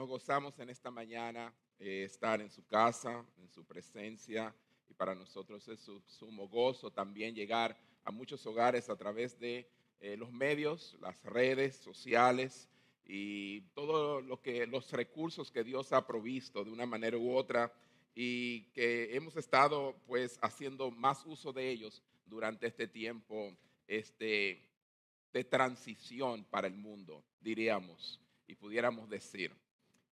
Nos gozamos en esta mañana eh, estar en su casa, en su presencia, y para nosotros es su sumo gozo también llegar a muchos hogares a través de eh, los medios, las redes sociales y todos lo que, los recursos que Dios ha provisto de una manera u otra y que hemos estado pues haciendo más uso de ellos durante este tiempo este, de transición para el mundo, diríamos, y pudiéramos decir.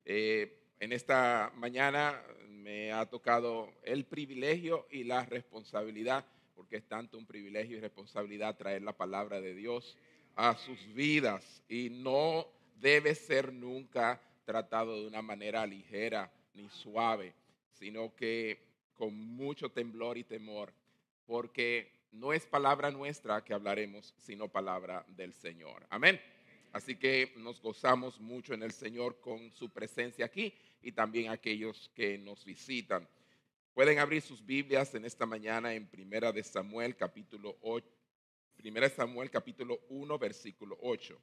Eh, en esta mañana me ha tocado el privilegio y la responsabilidad, porque es tanto un privilegio y responsabilidad traer la palabra de Dios a sus vidas y no debe ser nunca tratado de una manera ligera ni suave, sino que con mucho temblor y temor, porque no es palabra nuestra que hablaremos, sino palabra del Señor. Amén. Así que nos gozamos mucho en el Señor con su presencia aquí y también aquellos que nos visitan. Pueden abrir sus Biblias en esta mañana en Primera de Samuel capítulo 8, Primera de Samuel capítulo 1 versículo 8.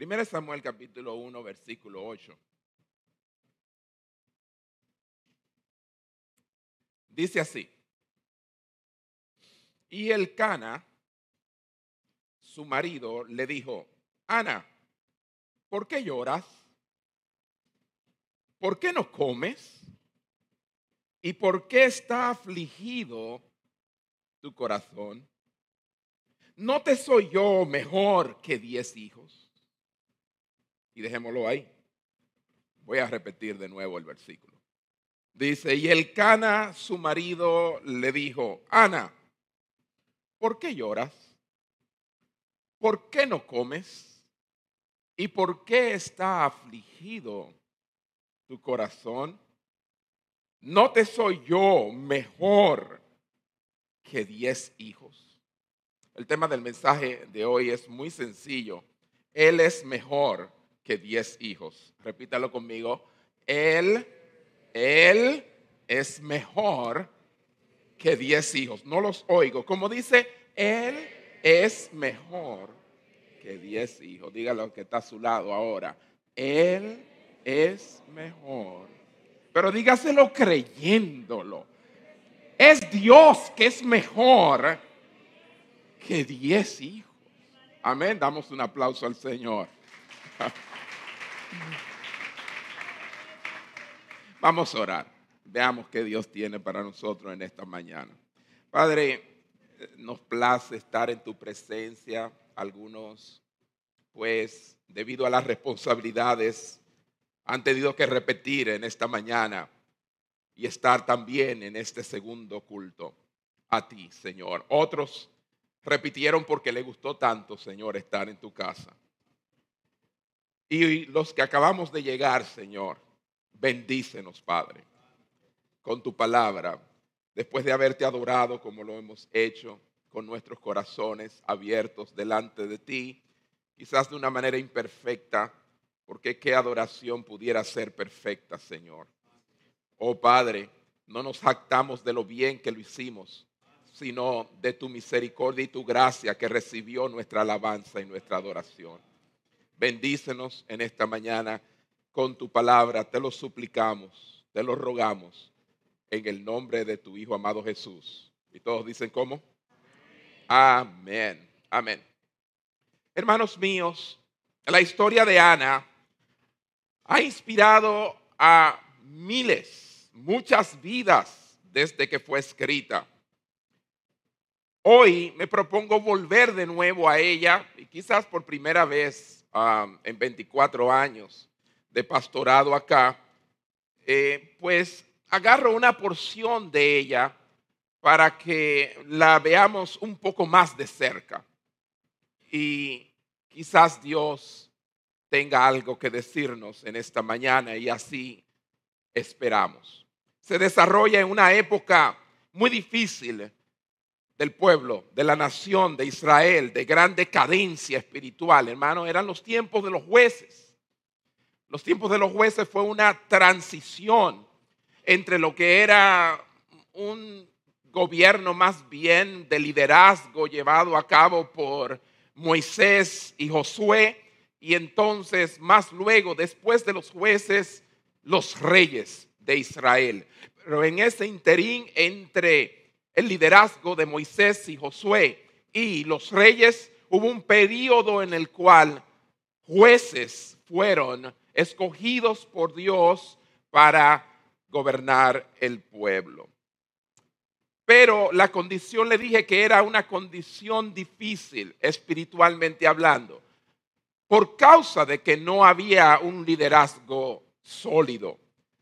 Primera Samuel capítulo 1, versículo 8. Dice así. Y el Cana, su marido, le dijo, Ana, ¿por qué lloras? ¿Por qué no comes? ¿Y por qué está afligido tu corazón? ¿No te soy yo mejor que diez hijos? Y dejémoslo ahí. Voy a repetir de nuevo el versículo. Dice, y el Cana, su marido, le dijo, Ana, ¿por qué lloras? ¿Por qué no comes? ¿Y por qué está afligido tu corazón? ¿No te soy yo mejor que diez hijos? El tema del mensaje de hoy es muy sencillo. Él es mejor que diez hijos. Repítalo conmigo. Él, él es mejor que diez hijos. No los oigo. Como dice, él es mejor que diez hijos. Dígalo que está a su lado ahora. Él es mejor. Pero dígaselo creyéndolo. Es Dios que es mejor que diez hijos. Amén. Damos un aplauso al Señor. Vamos a orar. Veamos qué Dios tiene para nosotros en esta mañana. Padre, nos place estar en tu presencia. Algunos, pues, debido a las responsabilidades, han tenido que repetir en esta mañana y estar también en este segundo culto a ti, Señor. Otros repitieron porque le gustó tanto, Señor, estar en tu casa. Y los que acabamos de llegar, Señor, bendícenos, Padre, con tu palabra, después de haberte adorado como lo hemos hecho, con nuestros corazones abiertos delante de ti, quizás de una manera imperfecta, porque qué adoración pudiera ser perfecta, Señor. Oh Padre, no nos jactamos de lo bien que lo hicimos, sino de tu misericordia y tu gracia que recibió nuestra alabanza y nuestra adoración. Bendícenos en esta mañana con tu palabra. Te lo suplicamos, te lo rogamos en el nombre de tu Hijo amado Jesús. Y todos dicen cómo. Amén. Amén. Hermanos míos, la historia de Ana ha inspirado a miles, muchas vidas desde que fue escrita. Hoy me propongo volver de nuevo a ella y quizás por primera vez en 24 años de pastorado acá, eh, pues agarro una porción de ella para que la veamos un poco más de cerca. Y quizás Dios tenga algo que decirnos en esta mañana y así esperamos. Se desarrolla en una época muy difícil del pueblo, de la nación de Israel, de gran decadencia espiritual, hermano, eran los tiempos de los jueces. Los tiempos de los jueces fue una transición entre lo que era un gobierno más bien de liderazgo llevado a cabo por Moisés y Josué, y entonces más luego, después de los jueces, los reyes de Israel. Pero en ese interín entre el liderazgo de Moisés y Josué y los reyes, hubo un periodo en el cual jueces fueron escogidos por Dios para gobernar el pueblo. Pero la condición le dije que era una condición difícil espiritualmente hablando, por causa de que no había un liderazgo sólido.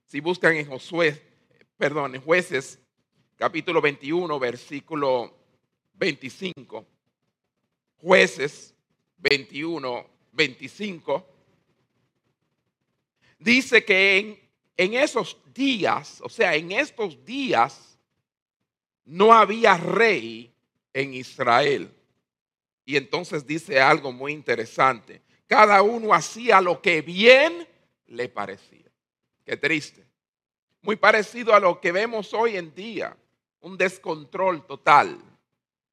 Si buscan en Josué, perdón, en jueces capítulo 21, versículo 25. Jueces 21, 25. Dice que en, en esos días, o sea, en estos días, no había rey en Israel. Y entonces dice algo muy interesante. Cada uno hacía lo que bien le parecía. Qué triste. Muy parecido a lo que vemos hoy en día un descontrol total.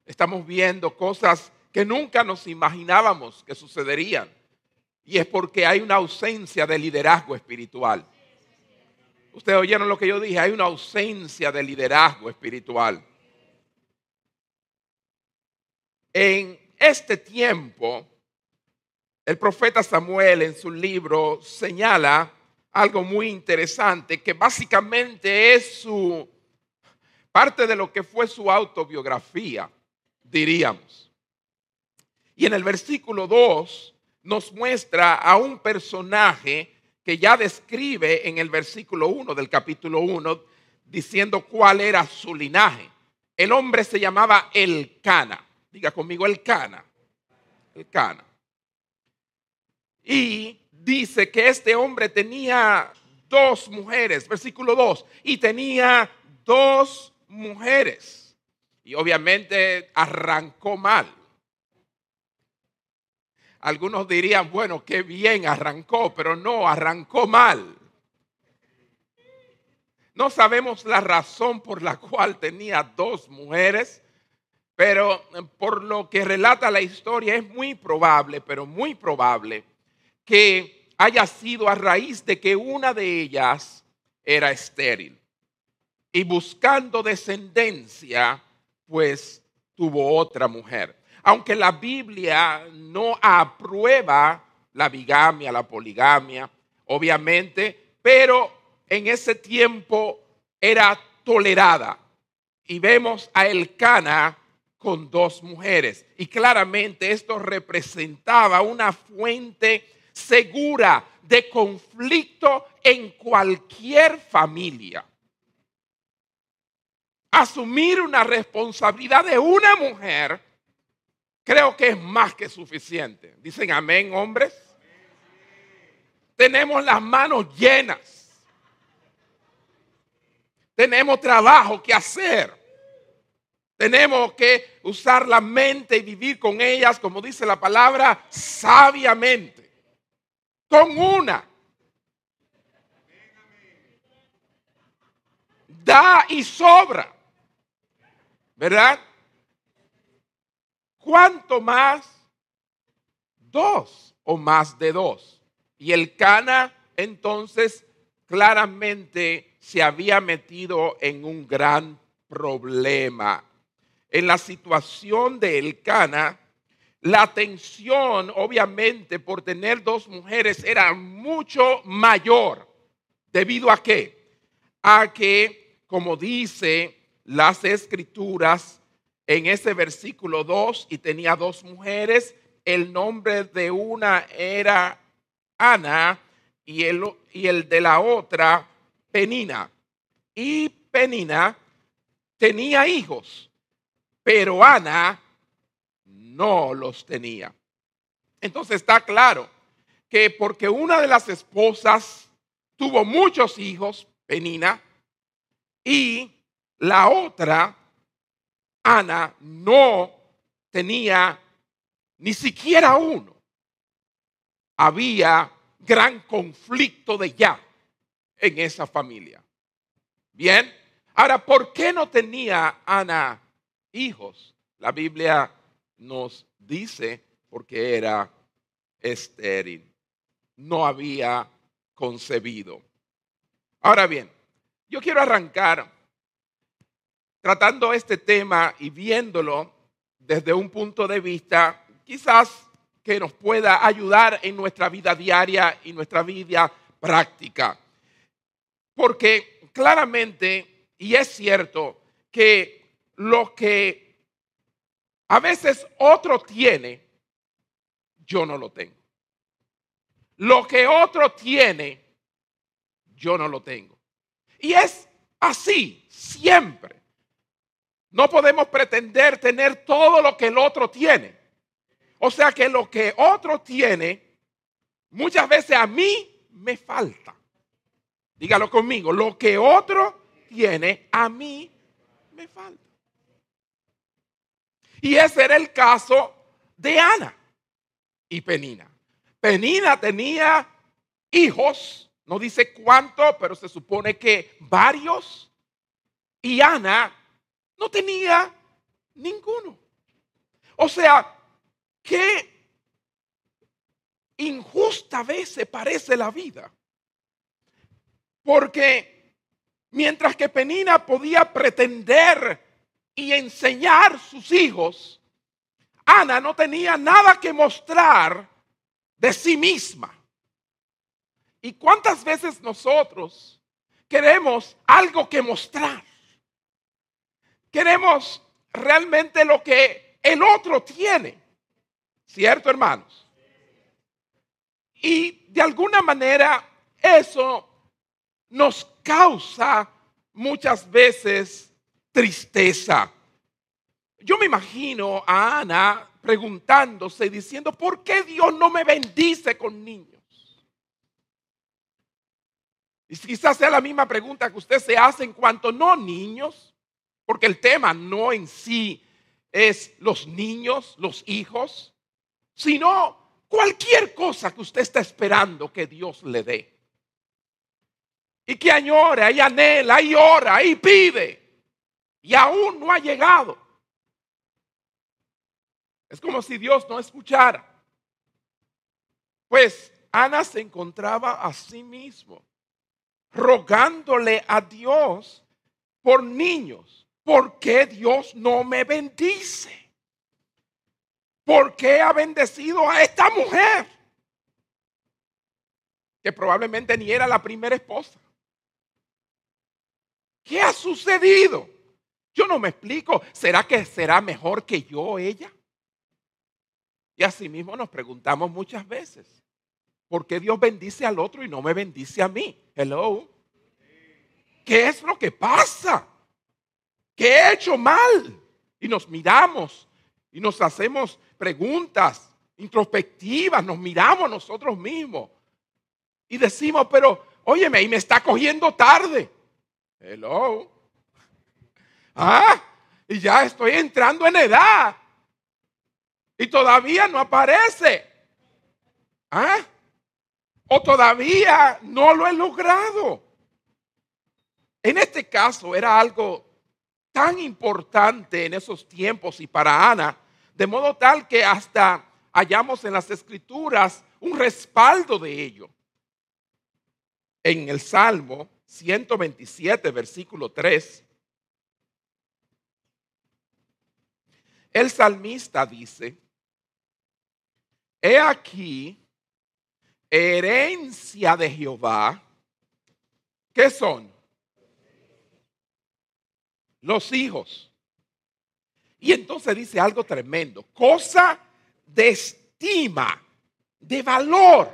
Estamos viendo cosas que nunca nos imaginábamos que sucederían. Y es porque hay una ausencia de liderazgo espiritual. Ustedes oyeron lo que yo dije, hay una ausencia de liderazgo espiritual. En este tiempo, el profeta Samuel en su libro señala algo muy interesante que básicamente es su parte de lo que fue su autobiografía, diríamos. Y en el versículo 2 nos muestra a un personaje que ya describe en el versículo 1 del capítulo 1, diciendo cuál era su linaje. El hombre se llamaba El Cana. Diga conmigo El Cana. El Cana. Y dice que este hombre tenía dos mujeres, versículo 2, y tenía dos mujeres. Y obviamente arrancó mal. Algunos dirían, bueno, qué bien arrancó, pero no, arrancó mal. No sabemos la razón por la cual tenía dos mujeres, pero por lo que relata la historia es muy probable, pero muy probable, que haya sido a raíz de que una de ellas era estéril y buscando descendencia, pues tuvo otra mujer. Aunque la Biblia no aprueba la bigamia, la poligamia, obviamente, pero en ese tiempo era tolerada. Y vemos a Elcana con dos mujeres. Y claramente esto representaba una fuente segura de conflicto en cualquier familia asumir una responsabilidad de una mujer, creo que es más que suficiente. Dicen amén, hombres. Tenemos las manos llenas. Tenemos trabajo que hacer. Tenemos que usar la mente y vivir con ellas, como dice la palabra, sabiamente. Con una. Da y sobra. ¿Verdad? ¿Cuánto más? Dos o más de dos. Y el Cana entonces claramente se había metido en un gran problema. En la situación de El Cana, la tensión, obviamente, por tener dos mujeres era mucho mayor. ¿Debido a qué? A que, como dice las escrituras en ese versículo 2 y tenía dos mujeres. El nombre de una era Ana y el, y el de la otra Penina. Y Penina tenía hijos, pero Ana no los tenía. Entonces está claro que porque una de las esposas tuvo muchos hijos, Penina, y la otra, Ana no tenía ni siquiera uno. Había gran conflicto de ya en esa familia. Bien, ahora, ¿por qué no tenía Ana hijos? La Biblia nos dice porque era estéril, no había concebido. Ahora bien, yo quiero arrancar tratando este tema y viéndolo desde un punto de vista quizás que nos pueda ayudar en nuestra vida diaria y nuestra vida práctica. Porque claramente, y es cierto, que lo que a veces otro tiene, yo no lo tengo. Lo que otro tiene, yo no lo tengo. Y es así, siempre. No podemos pretender tener todo lo que el otro tiene. O sea que lo que otro tiene, muchas veces a mí me falta. Dígalo conmigo, lo que otro tiene, a mí me falta. Y ese era el caso de Ana y Penina. Penina tenía hijos, no dice cuánto, pero se supone que varios. Y Ana no tenía ninguno. O sea, qué injusta a veces parece la vida. Porque mientras que Penina podía pretender y enseñar sus hijos, Ana no tenía nada que mostrar de sí misma. ¿Y cuántas veces nosotros queremos algo que mostrar? Queremos realmente lo que el otro tiene. ¿Cierto, hermanos? Y de alguna manera eso nos causa muchas veces tristeza. Yo me imagino a Ana preguntándose diciendo, ¿por qué Dios no me bendice con niños? Y quizás sea la misma pregunta que usted se hace en cuanto no niños, porque el tema no en sí es los niños, los hijos, sino cualquier cosa que usted está esperando que Dios le dé. Y que añora y anhela y ora y pide y aún no ha llegado. Es como si Dios no escuchara. Pues Ana se encontraba a sí mismo, rogándole a Dios por niños. ¿Por qué Dios no me bendice? ¿Por qué ha bendecido a esta mujer? Que probablemente ni era la primera esposa. ¿Qué ha sucedido? Yo no me explico. ¿Será que será mejor que yo ella? Y así mismo nos preguntamos muchas veces. ¿Por qué Dios bendice al otro y no me bendice a mí? Hello. ¿Qué es lo que pasa? ¿Qué he hecho mal? Y nos miramos y nos hacemos preguntas introspectivas, nos miramos nosotros mismos y decimos, pero óyeme, y me está cogiendo tarde. Hello. Ah, y ya estoy entrando en edad. Y todavía no aparece. ¿Ah? O todavía no lo he logrado. En este caso era algo tan importante en esos tiempos y para Ana de modo tal que hasta hallamos en las escrituras un respaldo de ello. En el Salmo 127, versículo 3, el salmista dice, he aquí herencia de Jehová, ¿qué son? Los hijos. Y entonces dice algo tremendo, cosa de estima, de valor,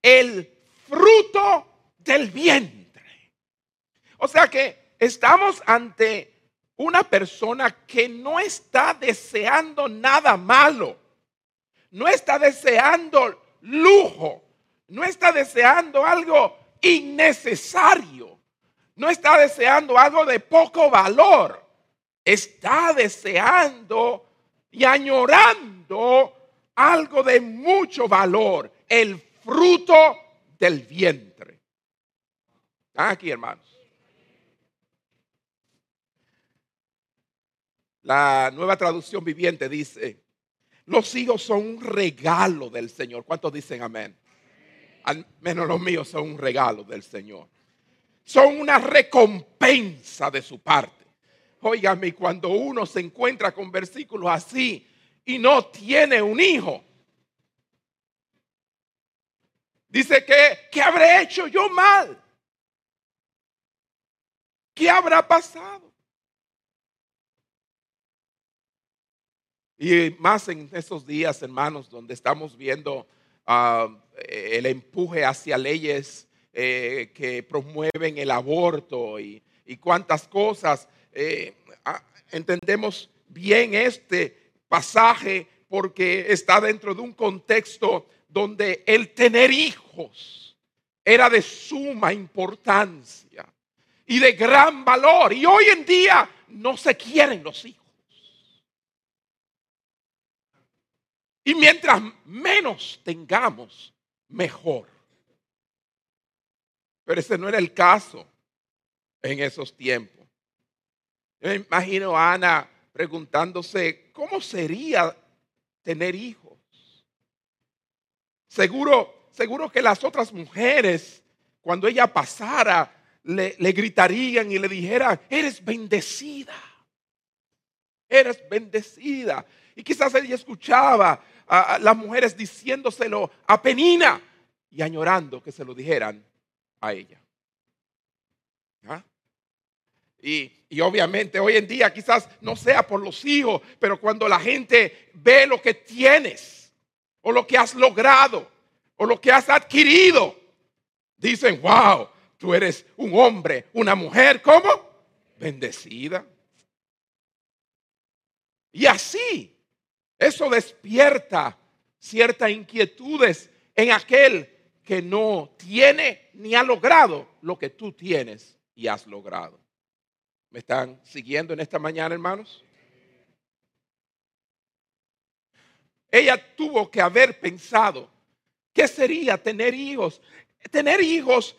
el fruto del vientre. O sea que estamos ante una persona que no está deseando nada malo, no está deseando lujo, no está deseando algo innecesario, no está deseando algo de poco valor está deseando y añorando algo de mucho valor, el fruto del vientre. Aquí, hermanos. La nueva traducción viviente dice, los hijos son un regalo del Señor. ¿Cuántos dicen amén? Al menos los míos son un regalo del Señor. Son una recompensa de su parte. Óigame, cuando uno se encuentra con versículos así y no tiene un hijo, dice que, ¿qué habré hecho yo mal? ¿Qué habrá pasado? Y más en estos días, hermanos, donde estamos viendo ah, el empuje hacia leyes eh, que promueven el aborto y, cuántas cosas. Eh, ah, entendemos bien este pasaje porque está dentro de un contexto donde el tener hijos era de suma importancia y de gran valor. Y hoy en día no se quieren los hijos. Y mientras menos tengamos, mejor. Pero ese no era el caso en esos tiempos. Yo me imagino a Ana preguntándose, ¿cómo sería tener hijos? Seguro, seguro que las otras mujeres, cuando ella pasara, le, le gritarían y le dijeran, eres bendecida. Eres bendecida. Y quizás ella escuchaba a, las mujeres diciéndoselo a Penina y añorando que se lo dijeran a ella. Y, y, obviamente hoy en día quizás no sea por los hijos, pero cuando la gente ve lo que tienes o lo que has logrado o lo que has adquirido, dicen, wow, tú eres un hombre, una mujer, ¿cómo? Bendecida. Y así eso despierta ciertas inquietudes en aquel que no tiene ni ha logrado lo que tú tienes y has logrado. ¿Me están siguiendo en esta mañana, hermanos? Ella tuvo que haber pensado, ¿qué sería tener hijos? Tener hijos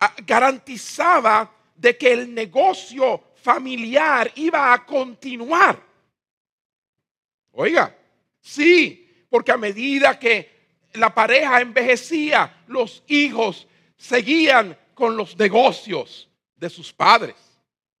ah, garantizaba de que el negocio familiar iba a continuar. Oiga, sí, porque a medida que la pareja envejecía, los hijos seguían con los negocios de sus padres.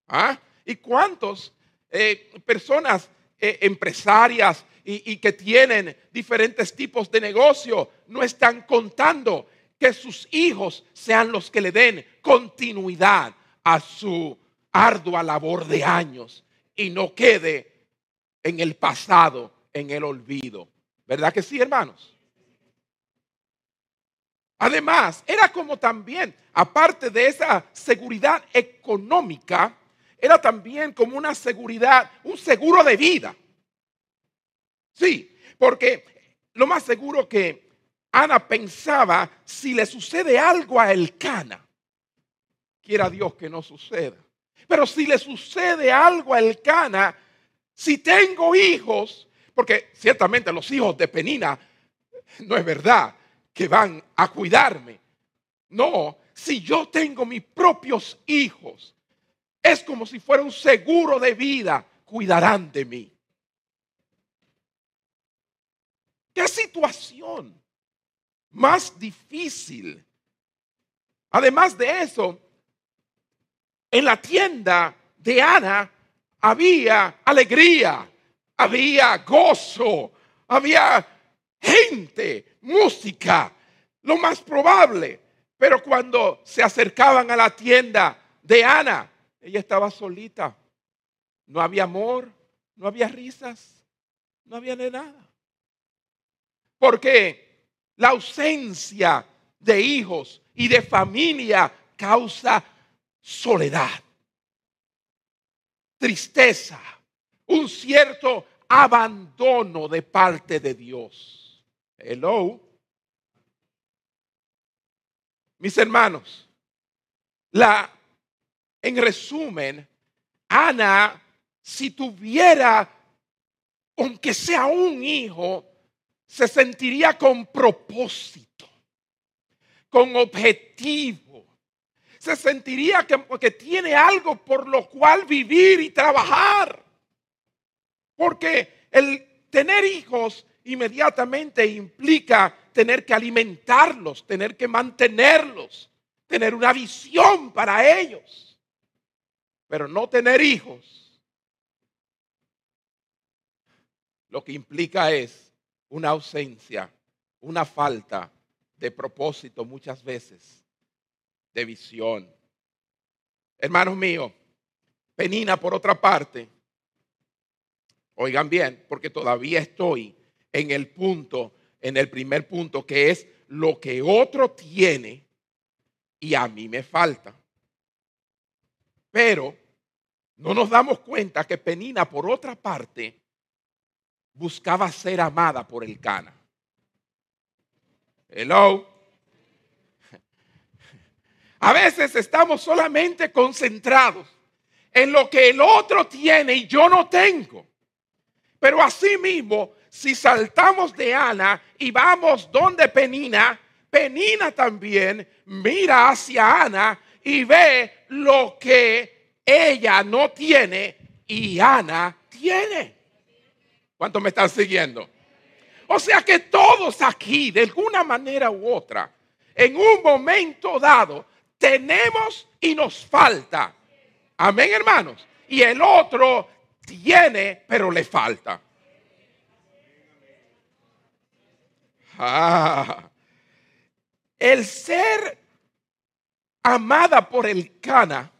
¿Ah? ¿Y cuántas eh, personas eh, empresarias y, y que tienen diferentes tipos de negocio no están contando que sus hijos sean los que le den continuidad a su ardua labor de años y no quede en el pasado, en el olvido. ¿Verdad que sí, hermanos? Además, era como también, aparte de esa seguridad económica, era también como una seguridad, un seguro de vida. Sí, porque lo más seguro que Ana pensaba, si le sucede algo a Elcana, quiera Dios que no suceda, pero si le sucede algo a Elcana, si tengo hijos, porque ciertamente los hijos de Penina no es verdad que van a cuidarme. No, si yo tengo mis propios hijos, es como si fuera un seguro de vida, cuidarán de mí. ¿Qué situación más difícil? Además de eso, en la tienda de Ana había alegría, había gozo, había gente, música, lo más probable. Pero cuando se acercaban a la tienda de Ana, ella estaba solita. No había amor, no había risas, no había nada. Porque la ausencia de hijos y de familia causa soledad tristeza, un cierto abandono de parte de Dios. Hello. Mis hermanos, la en resumen, Ana si tuviera, aunque sea un hijo, se sentiría con propósito, con objetivo. Se sentiría que, que tiene algo por lo cual vivir y trabajar. Porque el tener hijos inmediatamente implica tener que alimentarlos, tener que mantenerlos, tener una visión para ellos. Pero no tener hijos, lo que implica es una ausencia, una falta de propósito muchas veces, de visión. Hermanos míos, Penina por otra parte, oigan bien, porque todavía estoy en el punto, en el primer punto, que es lo que otro tiene y a mí me falta. Pero no nos damos cuenta que Penina, por otra parte, buscaba ser amada por el Cana. Hello. A veces estamos solamente concentrados en lo que el otro tiene y yo no tengo. Pero asimismo, si saltamos de Ana y vamos donde Penina, Penina también mira hacia Ana y ve lo que ella no tiene y Ana tiene. ¿Cuántos me están siguiendo? O sea que todos aquí, de alguna manera u otra, en un momento dado, tenemos y nos falta. Amén, hermanos. Y el otro tiene, pero le falta. El ser amada por el Cana,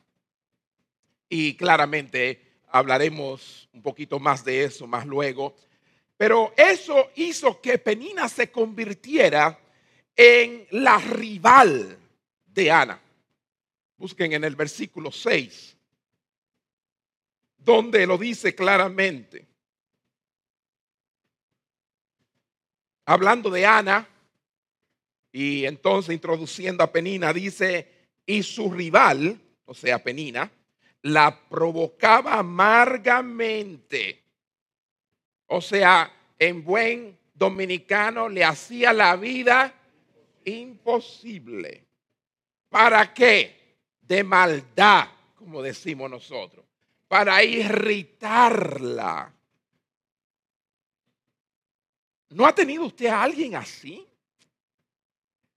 y claramente hablaremos un poquito más de eso más luego, pero eso hizo que Penina se convirtiera en la rival de Ana. Busquen en el versículo 6, donde lo dice claramente. Hablando de Ana, y entonces introduciendo a Penina, dice, y su rival, o sea, Penina, la provocaba amargamente. O sea, en buen dominicano le hacía la vida imposible. ¿Para qué? De maldad, como decimos nosotros. Para irritarla. ¿No ha tenido usted a alguien así?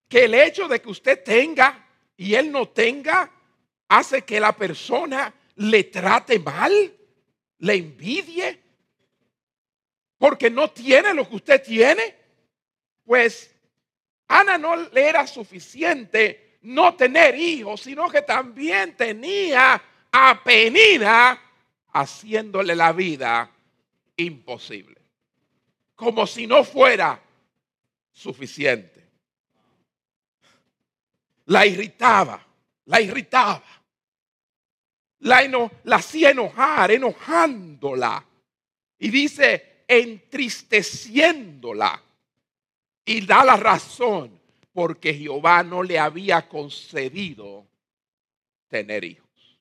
Que el hecho de que usted tenga y él no tenga hace que la persona le trate mal, le envidie, porque no tiene lo que usted tiene. Pues Ana no le era suficiente no tener hijos, sino que también tenía a Penina haciéndole la vida imposible como si no fuera suficiente. La irritaba, la irritaba. La, la hacía enojar, enojándola. Y dice, entristeciéndola. Y da la razón porque Jehová no le había concedido tener hijos.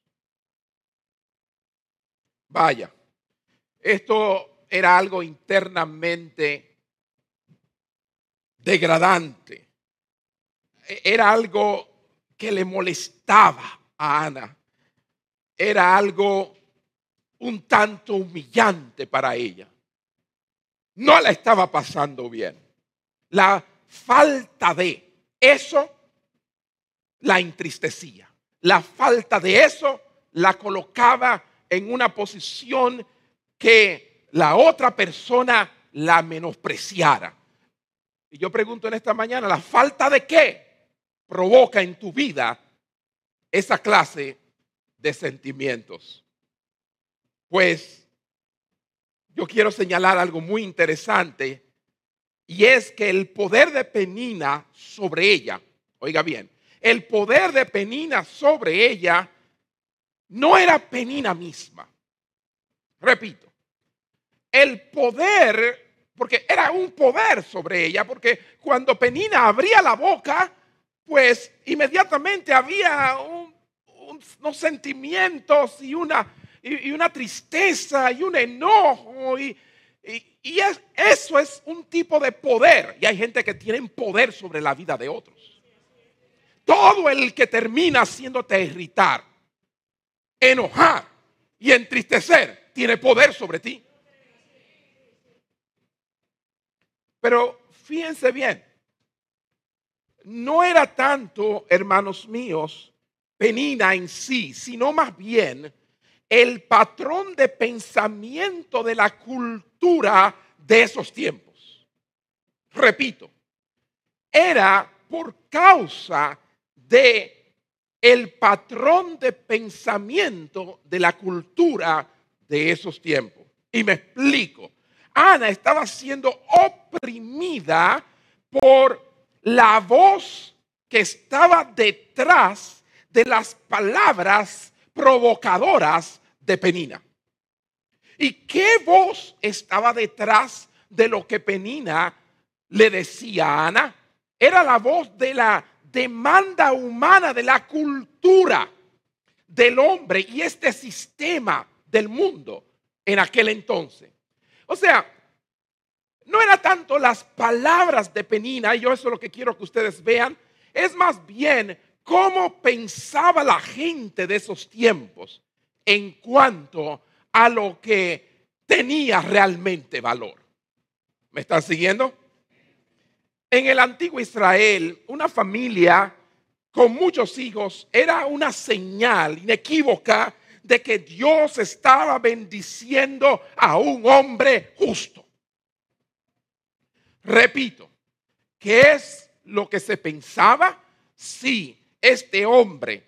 Vaya, esto era algo internamente degradante. E-, era algo que le molestaba a Ana. Era algo un tanto humillante para ella. No la estaba pasando bien. La falta de eso la entristecía. La falta de eso la colocaba en una posición que la otra persona la menospreciara. Y yo pregunto en esta mañana, ¿la falta de qué provoca en tu vida esa clase de sentimientos? Pues yo quiero señalar algo muy interesante y es que el poder de Penina sobre ella, oiga bien, el poder de Penina sobre ella no era Penina misma. Repito, el poder, porque era un poder sobre ella, porque cuando Penina abría la boca, pues inmediatamente había unos sentimientos y una, y, una tristeza y un enojo y, y, eso es un tipo de poder. Y hay gente que tiene poder sobre la vida de otros. Todo el que termina haciéndote irritar, enojar y entristecer tiene poder sobre ti. Pero fíjense bien, no era tanto, hermanos míos, Penina en sí, sino más bien el patrón de pensamiento de la cultura de esos tiempos. Repito, era por causa de el patrón de pensamiento de la cultura de esos tiempos. Y me explico. Ana estaba siendo oprimida por la voz que estaba detrás de las palabras provocadoras de Penina. ¿Y qué voz estaba detrás de lo que Penina le decía a Ana? Era la voz de la demanda humana, de la cultura del hombre y este sistema del mundo en aquel entonces. O sea, no era tanto las palabras de Penina, y yo eso es lo que quiero que ustedes vean, es más bien cómo pensaba la gente de esos tiempos en cuanto a lo que tenía realmente valor. ¿Me están siguiendo? En el antiguo Israel, una familia con muchos hijos era una señal inequívoca de que Dios estaba bendiciendo a un hombre justo. Repito, ¿qué es lo que se pensaba? Si este hombre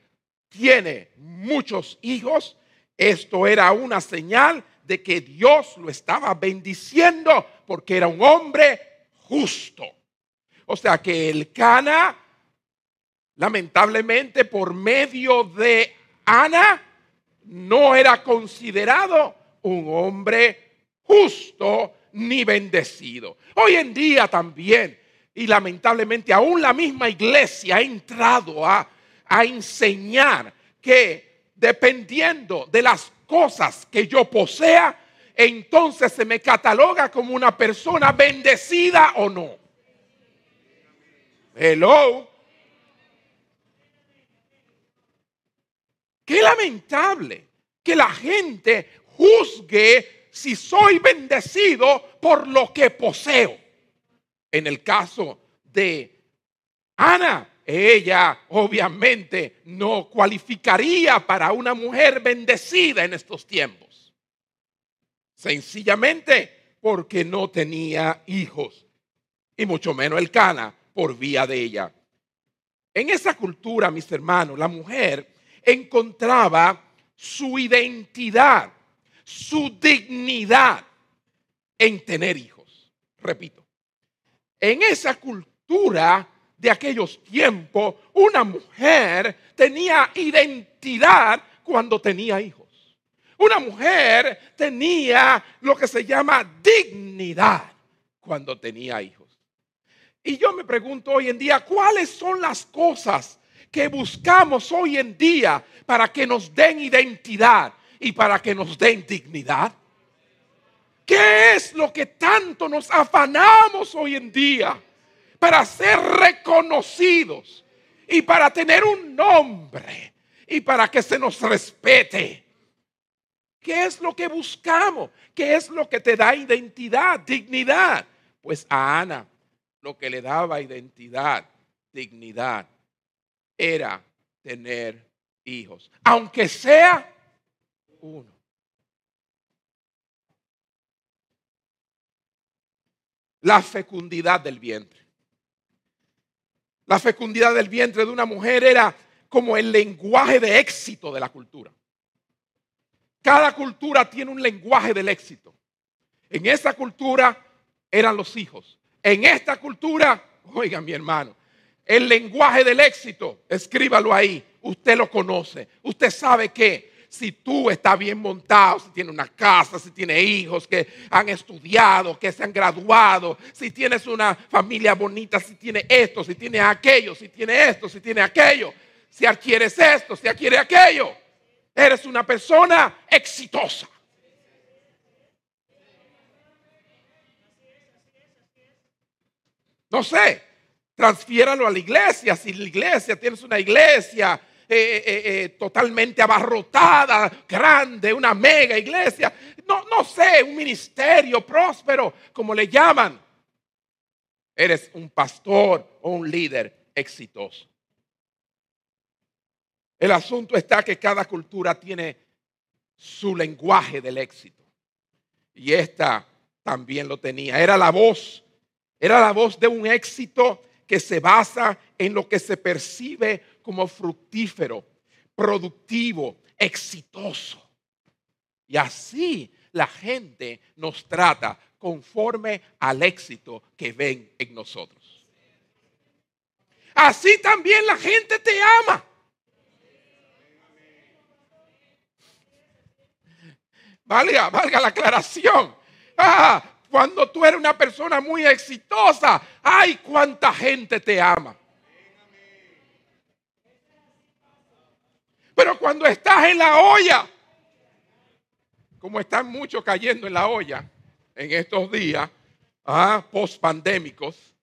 tiene muchos hijos, esto era una señal de que Dios lo estaba bendiciendo porque era un hombre justo. O sea que el Cana, lamentablemente por medio de Ana, no era considerado un hombre justo ni bendecido. Hoy en día también, y lamentablemente aún la misma iglesia ha entrado a, a enseñar que dependiendo de las cosas que yo posea, entonces se me cataloga como una persona bendecida o no. Hello. Qué lamentable que la gente juzgue si soy bendecido por lo que poseo. En el caso de Ana, ella obviamente no cualificaría para una mujer bendecida en estos tiempos. Sencillamente porque no tenía hijos. Y mucho menos el Cana por vía de ella. En esa cultura, mis hermanos, la mujer encontraba su identidad, su dignidad en tener hijos. Repito, en esa cultura de aquellos tiempos, una mujer tenía identidad cuando tenía hijos. Una mujer tenía lo que se llama dignidad cuando tenía hijos. Y yo me pregunto hoy en día, ¿cuáles son las cosas que buscamos hoy en día para que nos den identidad y para que nos den dignidad? ¿Qué es lo que tanto nos afanamos hoy en día para ser reconocidos y para tener un nombre y para que se nos respete? ¿Qué es lo que buscamos? ¿Qué es lo que te da identidad, dignidad? Pues a Ana lo que le daba identidad, dignidad, era tener hijos, aunque sea uno. La fecundidad del vientre. La fecundidad del vientre de una mujer era como el lenguaje de éxito de la cultura. Cada cultura tiene un lenguaje del éxito. En esa cultura eran los hijos. En esta cultura, oigan mi hermano, el lenguaje del éxito, escríbalo ahí, usted lo conoce, usted sabe que si tú estás bien montado, si tienes una casa, si tienes hijos que han estudiado, que se han graduado, si tienes una familia bonita, si tienes esto, si tienes aquello, si tienes esto, si tienes aquello, si adquieres esto, si adquieres aquello. Eres una persona exitosa. No sé, transfiéralo a la iglesia. Si la iglesia tienes una iglesia eh, eh, eh, totalmente abarrotada, grande, una mega iglesia, no, no sé, un ministerio próspero, como le llaman. Eres un pastor o un líder exitoso. El asunto está que cada cultura tiene su lenguaje del éxito. Y esta también lo tenía. Era la voz, era la voz de un éxito que se basa en lo que se percibe como fructífero, productivo, exitoso. Y así la gente nos trata conforme al éxito que ven en nosotros. Así también la gente te ama. Valga, valga la aclaración. Ah, cuando tú eres una persona muy exitosa, ay, cuánta gente te ama. Pero cuando estás en la olla, como están muchos cayendo en la olla en estos días, ah, post pandémicos,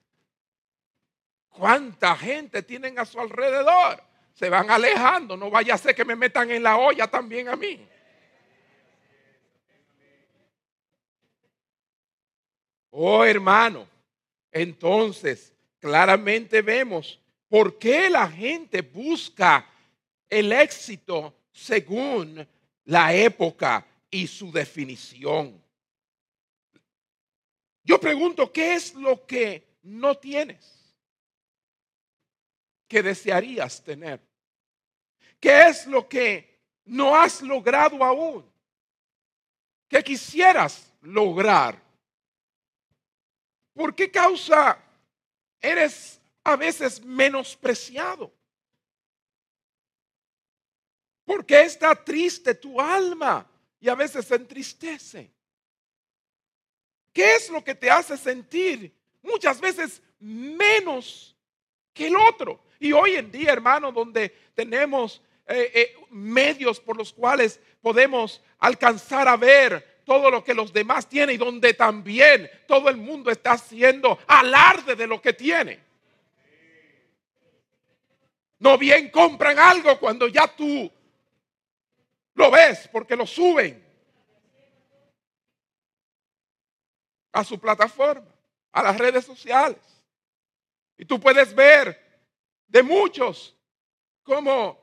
¿cuánta gente tienen a su alrededor? Se van alejando, no vaya a ser que me metan en la olla también a mí. Oh hermano, entonces claramente vemos por qué la gente busca el éxito según la época y su definición. Yo pregunto, ¿qué es lo que no tienes? que desearías tener? ¿Qué es lo que no has logrado aún? ¿Qué quisieras lograr? ¿Por qué causa eres a veces menospreciado? ¿Por qué está triste tu alma y a veces se entristece? ¿Qué es lo que te hace sentir muchas veces menos que el otro? Y hoy en día, hermano, donde tenemos eh, eh, medios por los cuales podemos alcanzar a ver todo lo que los demás tienen y donde también todo el mundo está haciendo alarde de lo que tiene. No bien compran algo cuando ya tú lo ves porque lo suben a su plataforma, a las redes sociales. Y tú puedes ver de muchos cómo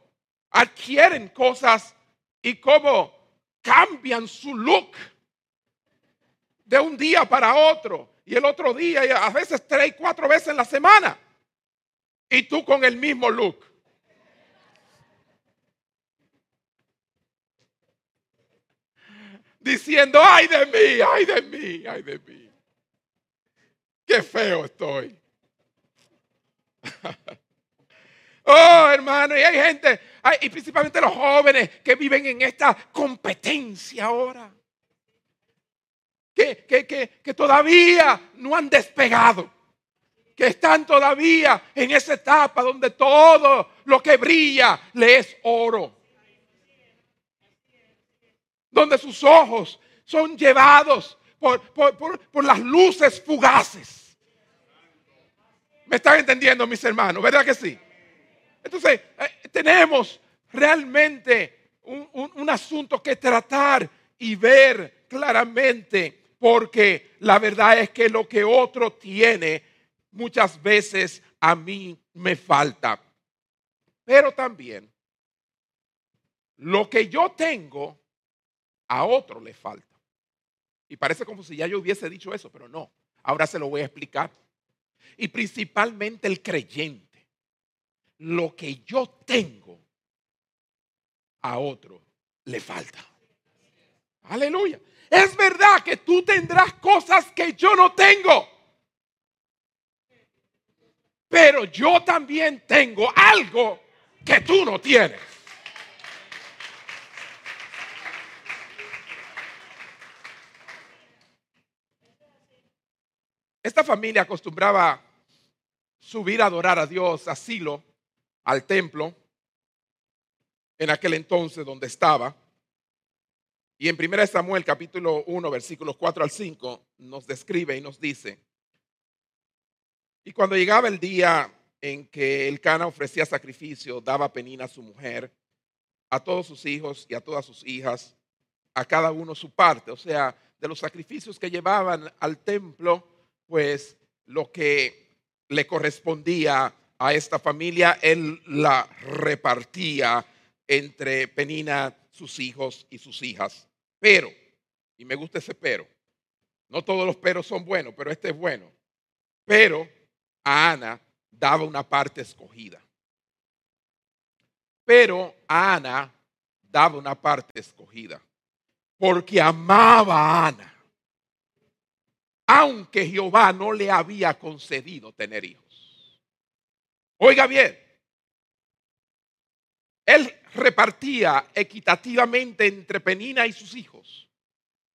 adquieren cosas y cómo cambian su look de un día para otro y el otro día a veces tres cuatro veces en la semana y tú con el mismo look. Diciendo, ay de mí, ay de mí, ay de mí. Qué feo estoy. Oh, hermano, y hay gente, y principalmente los jóvenes que viven en esta competencia ahora. Que, que, que, que todavía no han despegado. Que están todavía en esa etapa donde todo lo que brilla le es oro. Donde sus ojos son llevados por, por, por, por las luces fugaces. ¿Me están entendiendo, mis hermanos? ¿Verdad que sí? Entonces, eh, tenemos realmente un, asunto que tratar y ver claramente, porque la verdad es que lo que otro tiene, muchas veces a mí me falta. Pero también, lo que yo tengo, a otro le falta. Y parece como si ya yo hubiese dicho eso, pero no. Ahora se lo voy a explicar. Y principalmente el creyente lo que yo tengo a otro le falta. Aleluya. Es verdad que tú tendrás cosas que yo no tengo. Pero yo también tengo algo que tú no tienes. Esta familia acostumbraba subir a adorar a Dios a Silo al templo. en aquel entonces donde estaba. Y en 1 Samuel capítulo 1 versículos 4 al 5 nos describe y nos dice, y cuando llegaba el día en que el Cana ofrecía sacrificio, daba Penina a su mujer, a todos sus hijos y a todas sus hijas, a cada uno su parte, o sea, de los sacrificios que llevaban al templo, pues lo que le correspondía a esta familia, él la repartía entre Penina, sus hijos y sus hijas. Pero, y me gusta ese pero, no todos los peros son buenos, pero este es bueno. Pero a Ana daba una parte escogida. Pero a Ana daba una parte escogida. Porque amaba a Ana. Aunque Jehová no le había concedido tener hijos. Oiga bien, él repartía equitativamente entre Penina y sus hijos.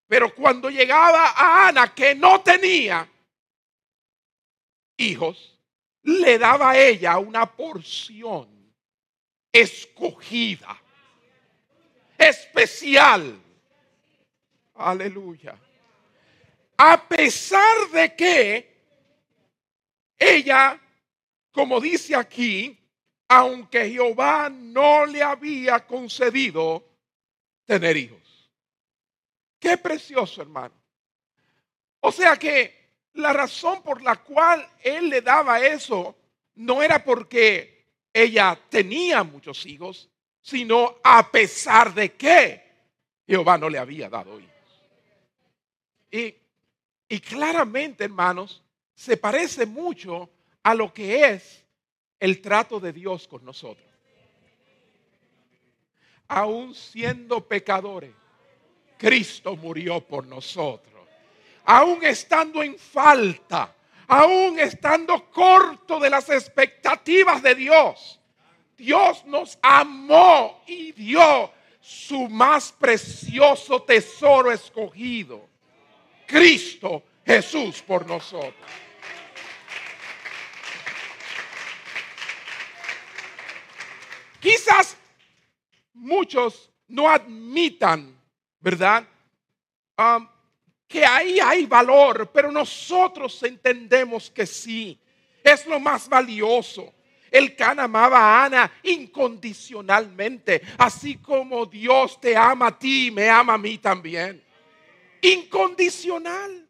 Pero cuando llegaba a Ana, que no tenía hijos, le daba a ella una porción escogida, especial. Aleluya. A pesar de que ella como dice aquí, aunque Jehová no le había concedido tener hijos. Qué precioso, hermano. O sea que la razón por la cual él le daba eso no era porque ella tenía muchos hijos, sino a pesar de que Jehová no le había dado hijos. Y, y claramente, hermanos, se parece mucho a lo que es el trato de Dios con nosotros. Aún siendo pecadores, Cristo murió por nosotros. Aún estando en falta, aún estando corto de las expectativas de Dios, Dios nos amó y dio su más precioso tesoro escogido, Cristo Jesús por nosotros. Quizás muchos no admitan, ¿verdad? que ahí hay valor, pero nosotros entendemos que sí. Es lo más valioso. El Can amaba a Ana incondicionalmente, así como Dios te ama a ti, me ama a mí también. Incondicional.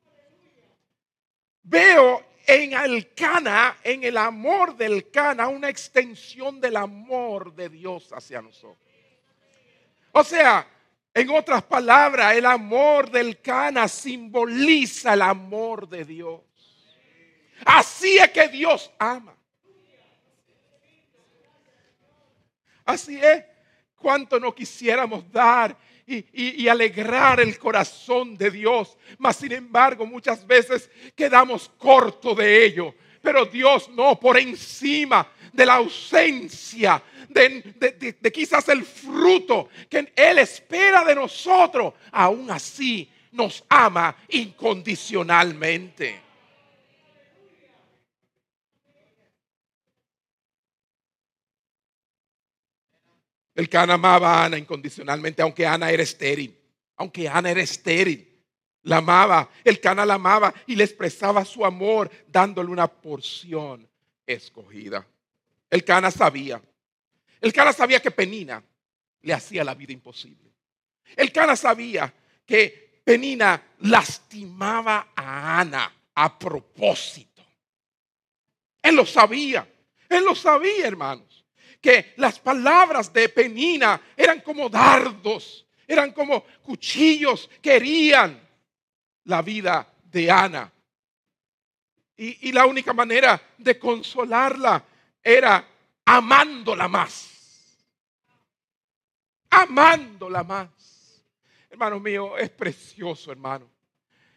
Veo en el Cana, en el amor del Cana, una extensión del amor de Dios hacia nosotros. O sea, en otras palabras, el amor del Cana simboliza el amor de Dios. Así es que Dios ama. Así es. Cuánto no quisiéramos dar y, alegrar el corazón de Dios. Mas sin embargo, muchas veces quedamos cortos de ello. Pero Dios no, por encima de la ausencia, de, de, quizás el fruto que Él espera de nosotros, aún así nos ama incondicionalmente. El Can amaba a Ana incondicionalmente, aunque Ana era estéril. Aunque Ana era estéril. La amaba. El Cana la amaba y le expresaba su amor dándole una porción escogida. El Cana sabía. El Cana sabía que Penina le hacía la vida imposible. El Cana sabía que Penina lastimaba a Ana a propósito. Él lo sabía. Él lo sabía, hermanos que las palabras de Penina eran como dardos, eran como cuchillos que la vida de Ana. Y, y la única manera de consolarla era amándola más. Amándola más. Hermano mío, es precioso, hermano.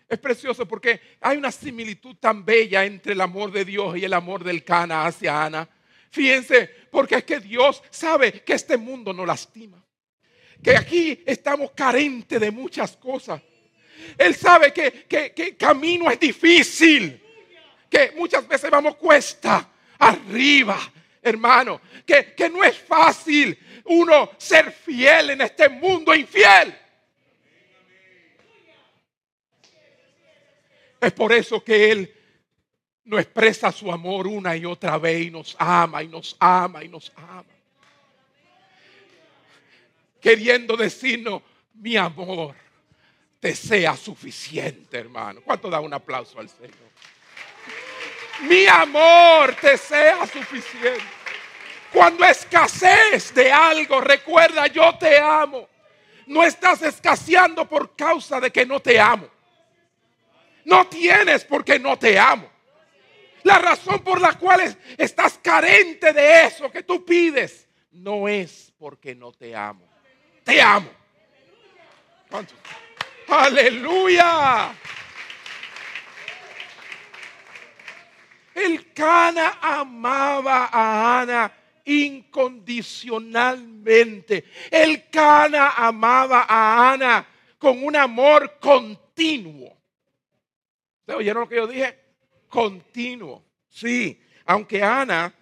Es precioso porque hay una similitud tan bella entre el amor de Dios y el amor del Cana hacia Ana. Fíjense, porque es que Dios sabe que este mundo nos lastima. Que aquí estamos carentes de muchas cosas. Él sabe que, que, camino es difícil. Que muchas veces vamos cuesta arriba. hermano, que, que no es fácil uno ser fiel en este mundo infiel. Es por eso que Él no expresa su amor una y otra vez y nos ama y nos ama y nos ama. Queriendo decirnos, mi amor te sea suficiente, hermano. ¿Cuánto da un aplauso al Señor? Mi amor te sea suficiente. Cuando escasees de algo, recuerda, yo te amo. No estás escaseando por causa de que no te amo. No tienes porque no te amo. La razón por la cual estás carente de eso que tú pides no es porque no te amo. Te amo. Aleluya. El Cana amaba a Ana incondicionalmente. El Cana amaba a Ana con un amor continuo. ¿Ustedes oyeron lo que yo dije? Continuo. Sí, aunque Ana,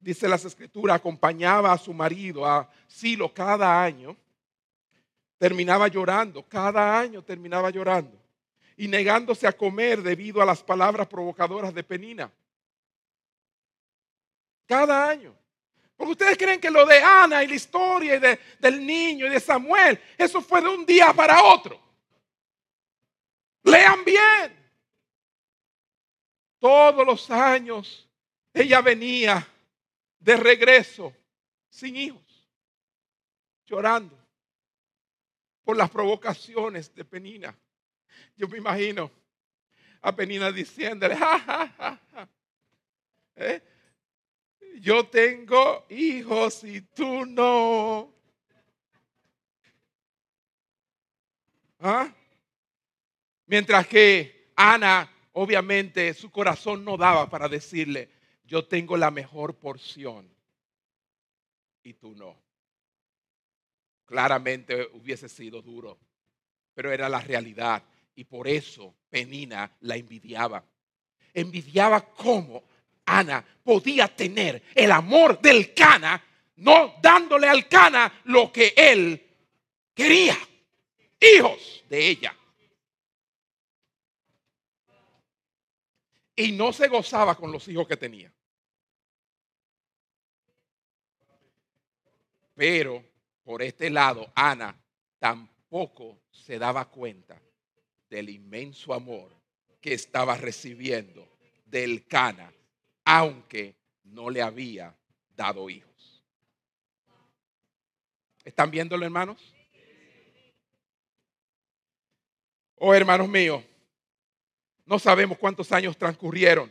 dice las escrituras, acompañaba a su marido a Silo cada año, terminaba llorando, cada año terminaba llorando y negándose a comer debido a las palabras provocadoras de Penina. Cada año. Porque ustedes creen que lo de Ana y la historia y del niño y de Samuel, eso fue de un día para otro. Lean bien. Todos los años ella venía de regreso sin hijos, llorando por las provocaciones de Penina. Yo me imagino a Penina diciéndole, ¿Eh? yo tengo hijos y tú no. ¿Ah? Mientras que Ana obviamente su corazón no daba para decirle, yo tengo la mejor porción y tú no. Claramente hubiese sido duro, pero era la realidad y por eso Penina la envidiaba. Envidiaba cómo Ana podía tener el amor del Cana, no dándole al Cana lo que él quería, hijos de ella. Y no se gozaba con los hijos que tenía. Pero por este lado, Ana tampoco se daba cuenta del inmenso amor que estaba recibiendo del Cana, aunque no le había dado hijos. ¿Están viéndolo, hermanos? Oh, hermanos míos, no sabemos cuántos años transcurrieron,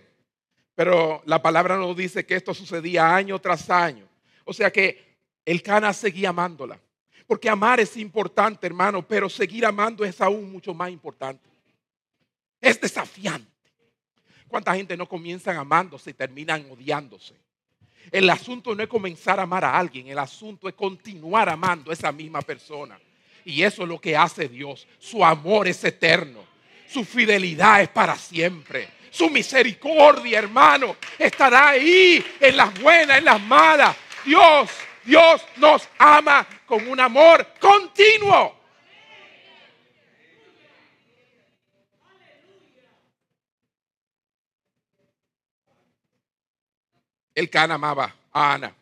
pero la palabra nos dice que esto sucedía año tras año. O sea que el Cana seguía amándola. Porque amar es importante, hermano, pero seguir amando es aún mucho más importante. Es desafiante. ¿Cuánta gente no comienzan amándose y terminan odiándose? El asunto no es comenzar a amar a alguien, el asunto es continuar amando a esa misma persona. Y eso es lo que hace Dios. Su amor es eterno. Su fidelidad es para siempre. Su misericordia, hermano, estará ahí en las buenas, en las malas. Dios, Dios nos ama con un amor continuo. El Can amaba a Ana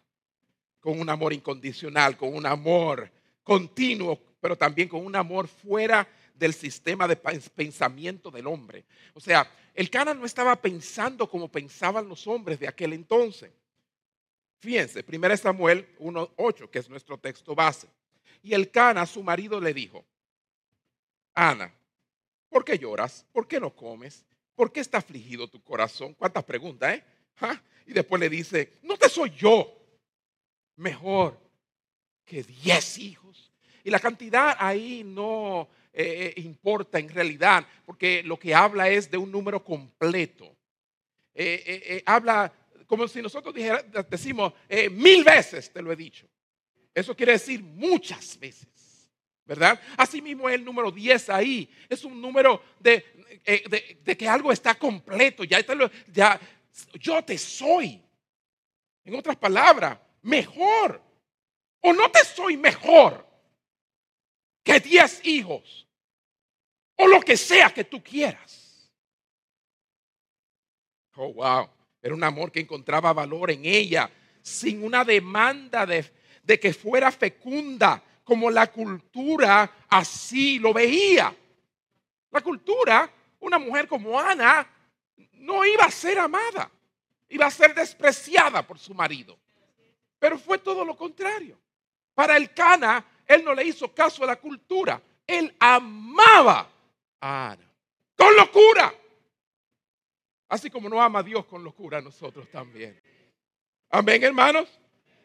con un amor incondicional, con un amor continuo, pero también con un amor fuera del sistema de pensamiento del hombre. O sea, el Cana no estaba pensando como pensaban los hombres de aquel entonces. Fíjense, 1 Samuel 1.8, que es nuestro texto base. Y el Cana, su marido, le dijo, Ana, ¿por qué lloras? ¿Por qué no comes? ¿Por qué está afligido tu corazón? ¿Cuántas preguntas, eh? ¿Ah? Y después le dice, no te soy yo mejor que diez hijos. Y la cantidad ahí no eh, eh, importa en realidad, porque lo que habla es de un número completo. Eh, habla como si nosotros dijera, decimos mil veces, te lo he dicho. Eso quiere decir muchas veces, ¿verdad? Asimismo el número 10 ahí es un número de, de, que algo está completo. Ya, ya yo te soy. En otras palabras, mejor. O no te soy mejor que diez hijos. O lo que sea que tú quieras. Oh, wow. Era un amor que encontraba valor en ella, sin una demanda de, de que fuera fecunda, como la cultura así lo veía. La cultura, una mujer como Ana, no iba a ser amada, iba a ser despreciada por su marido. Pero fue todo lo contrario. Para el Cana, él no le hizo caso a la cultura, él amaba con locura. Así como no ama a Dios con locura, nosotros también. Amén, hermanos.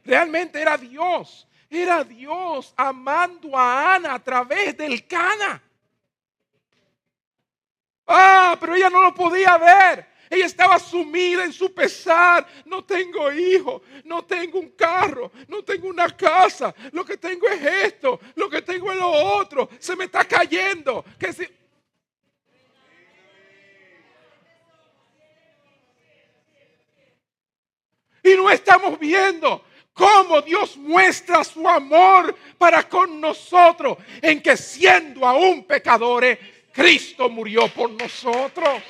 Realmente era Dios, era Dios amando a Ana a través del Cana. Ah, pero ella no lo podía ver. Ella estaba sumida en su pesar. No tengo hijo, no tengo un carro, no tengo una casa. Lo que tengo es esto, lo que tengo es lo otro. Se me está cayendo. Si... Y no estamos viendo cómo Dios muestra su amor para con nosotros en que siendo aún pecadores, Cristo murió por nosotros.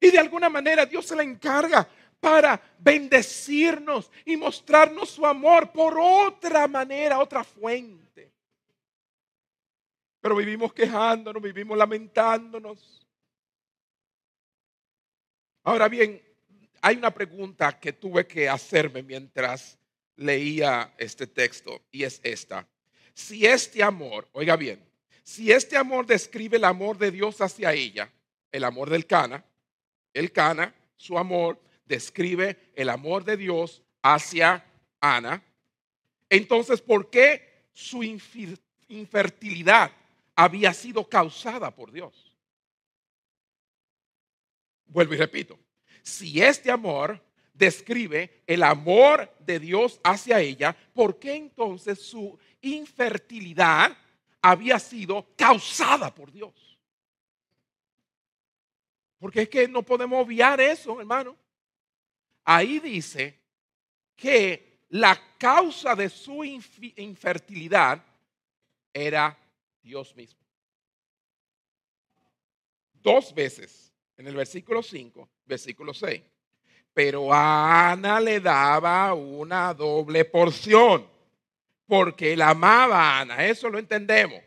Y de alguna manera Dios se la encarga para bendecirnos y mostrarnos su amor por otra manera, otra fuente. Pero vivimos quejándonos, vivimos lamentándonos. Ahora bien, hay una pregunta que tuve que hacerme mientras leía este texto y es esta. Si este amor, oiga bien, si este amor describe el amor de Dios hacia ella, el amor del Cana, el Cana, su amor, describe el amor de Dios hacia Ana. Entonces, ¿por qué su infertilidad había sido causada por Dios? Vuelvo y repito. Si este amor describe el amor de Dios hacia ella, ¿por qué entonces su infertilidad había sido causada por Dios? Porque es que no podemos obviar eso, hermano. Ahí dice que la causa de su infertilidad era Dios mismo. Dos veces en el versículo 5, versículo 6. Pero a Ana le daba una doble porción porque él amaba a Ana. Eso lo entendemos.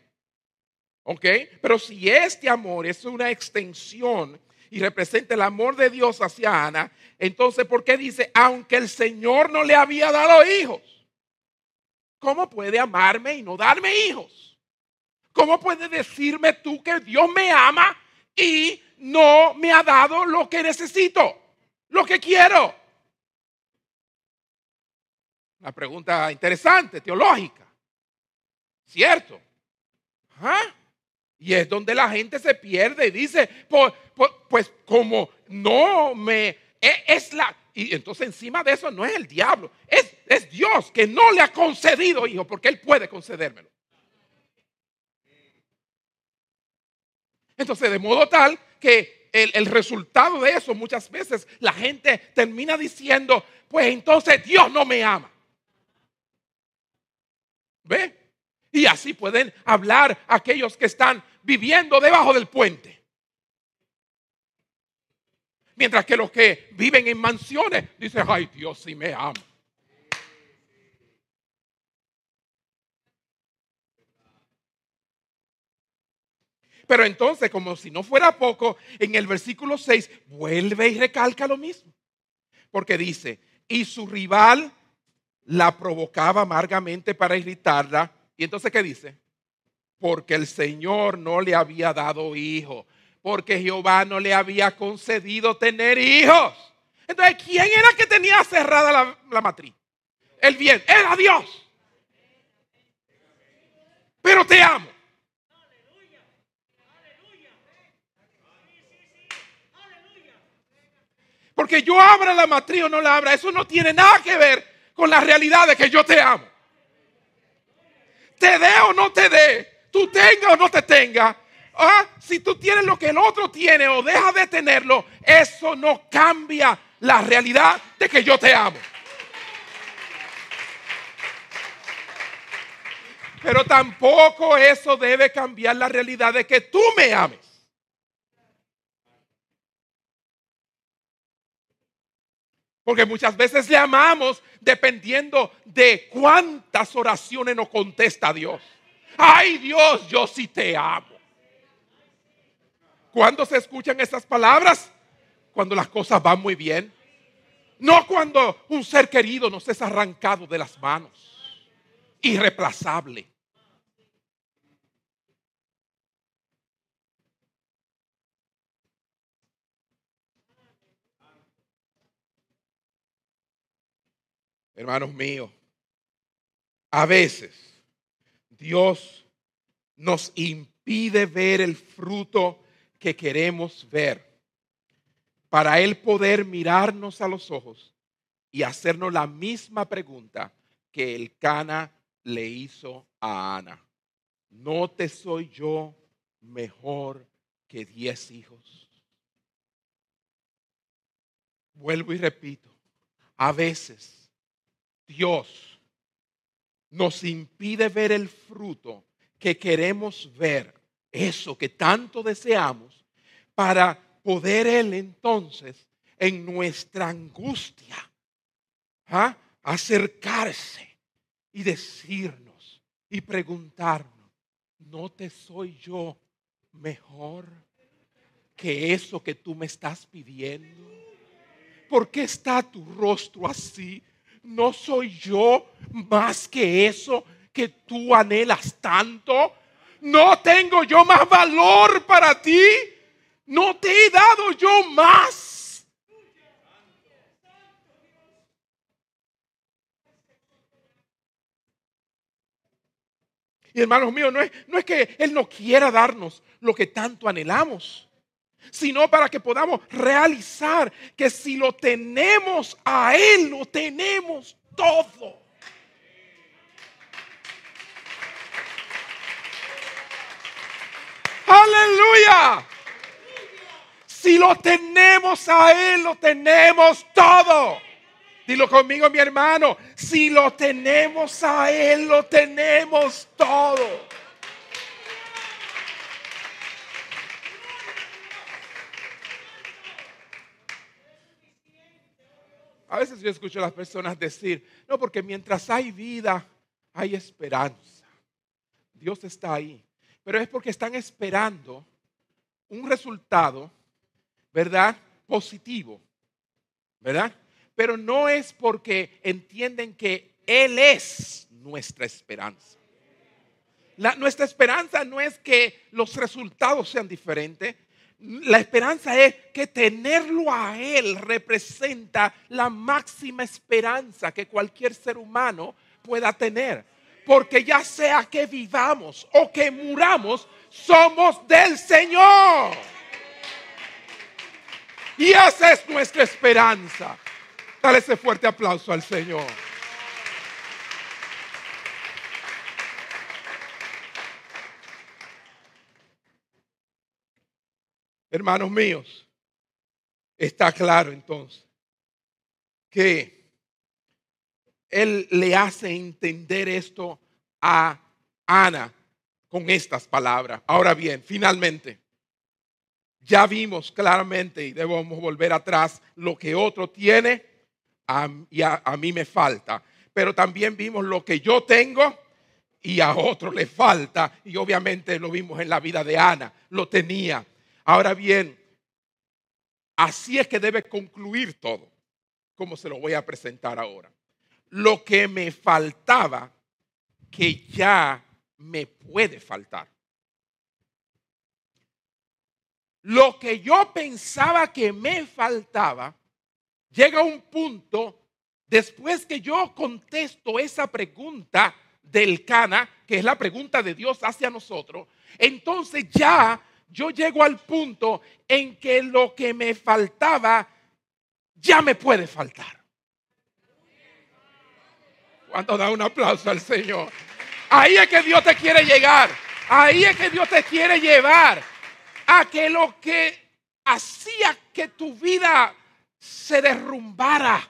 ¿Ok? Pero si este amor es una extensión y representa el amor de Dios hacia Ana, entonces, ¿por qué dice, aunque el Señor no le había dado hijos? ¿Cómo puede amarme y no darme hijos? ¿Cómo puede decirme tú que Dios me ama y no me ha dado lo que necesito, lo que quiero? Una pregunta interesante, teológica. ¿Cierto? Y es donde la gente se pierde y dice, pues, como no me e, es la y entonces encima de eso no es el diablo, es, es Dios que no le ha concedido hijo porque él puede concedérmelo. Entonces, de modo tal que el, el, resultado de eso muchas veces la gente termina diciendo, pues entonces Dios no me ama. ¿Ve? Y así pueden hablar aquellos que están viviendo debajo del puente. Mientras que los que viven en mansiones dicen, ay Dios sí me ama. Pero entonces, como si no fuera poco, en el versículo 6 vuelve y recalca lo mismo. Porque dice, y su rival la provocaba amargamente para irritarla y entonces, ¿qué dice? Porque el Señor no le había dado hijo. Porque Jehová no le había concedido tener hijos. Entonces, ¿quién era que tenía cerrada la, matriz? El bien, era Dios. Pero te amo. Porque yo abra la matriz o no la abra, eso no tiene nada que ver con la realidad de que yo te amo te dé o no te dé, tú tenga o no te tenga, ah, si tú tienes lo que el otro tiene o deja de tenerlo, eso no cambia la realidad de que yo te amo. Pero tampoco eso debe cambiar la realidad de que tú me ames. Porque muchas veces le amamos dependiendo de cuántas oraciones nos contesta Dios. Ay Dios, yo sí te amo. ¿Cuándo se escuchan esas palabras? Cuando las cosas van muy bien. No cuando un ser querido nos es arrancado de las manos. Irreplazable. Hermanos míos, a veces Dios nos impide ver el fruto que queremos ver para Él poder mirarnos a los ojos y hacernos la misma pregunta que el Cana le hizo a Ana. ¿No te soy yo mejor que diez hijos? Vuelvo y repito, a veces Dios nos impide ver el fruto que queremos ver, eso que tanto deseamos, para poder Él entonces en nuestra angustia ¿ah? acercarse y decirnos y preguntarnos, ¿no te soy yo mejor que eso que tú me estás pidiendo? ¿Por qué está tu rostro así? ¿No soy yo más que eso que tú anhelas tanto? ¿No tengo yo más valor para ti? ¿No te he dado yo más? Y hermanos míos, no es, no es que Él no quiera darnos lo que tanto anhelamos sino para que podamos realizar que si lo tenemos a Él, lo tenemos todo. Aleluya. Si lo tenemos a Él, lo tenemos todo. Dilo conmigo, mi hermano. Si lo tenemos a Él, lo tenemos todo. A veces yo escucho a las personas decir, no, porque mientras hay vida, hay esperanza. Dios está ahí. Pero es porque están esperando un resultado, ¿verdad? Positivo, ¿verdad? Pero no es porque entienden que Él es nuestra esperanza. nuestra esperanza no es que los resultados sean diferentes, la esperanza es que tenerlo a Él representa la máxima esperanza que cualquier ser humano pueda tener. Porque ya sea que vivamos o que muramos, somos del Señor. Y esa es nuestra esperanza. Dale ese fuerte aplauso al Señor. Hermanos míos, está claro entonces que Él le hace entender esto a Ana con estas palabras. Ahora bien, finalmente, ya vimos claramente y debemos volver atrás lo que otro tiene y a, a mí me falta. Pero también vimos lo que yo tengo y a otro le falta. Y obviamente lo vimos en la vida de Ana. Lo tenía Ahora bien, así es que debe concluir todo, como se lo voy a presentar ahora. Lo que me faltaba, que ya me puede faltar. Lo que yo pensaba que me faltaba, llega a un punto, después que yo contesto esa pregunta del Cana, que es la pregunta de Dios hacia nosotros, entonces ya yo llego al punto en que lo que me faltaba ya me puede faltar. Cuando da un aplauso al Señor. Ahí es que Dios te quiere llegar. Ahí es que Dios te quiere llevar a que lo que hacía que tu vida se derrumbara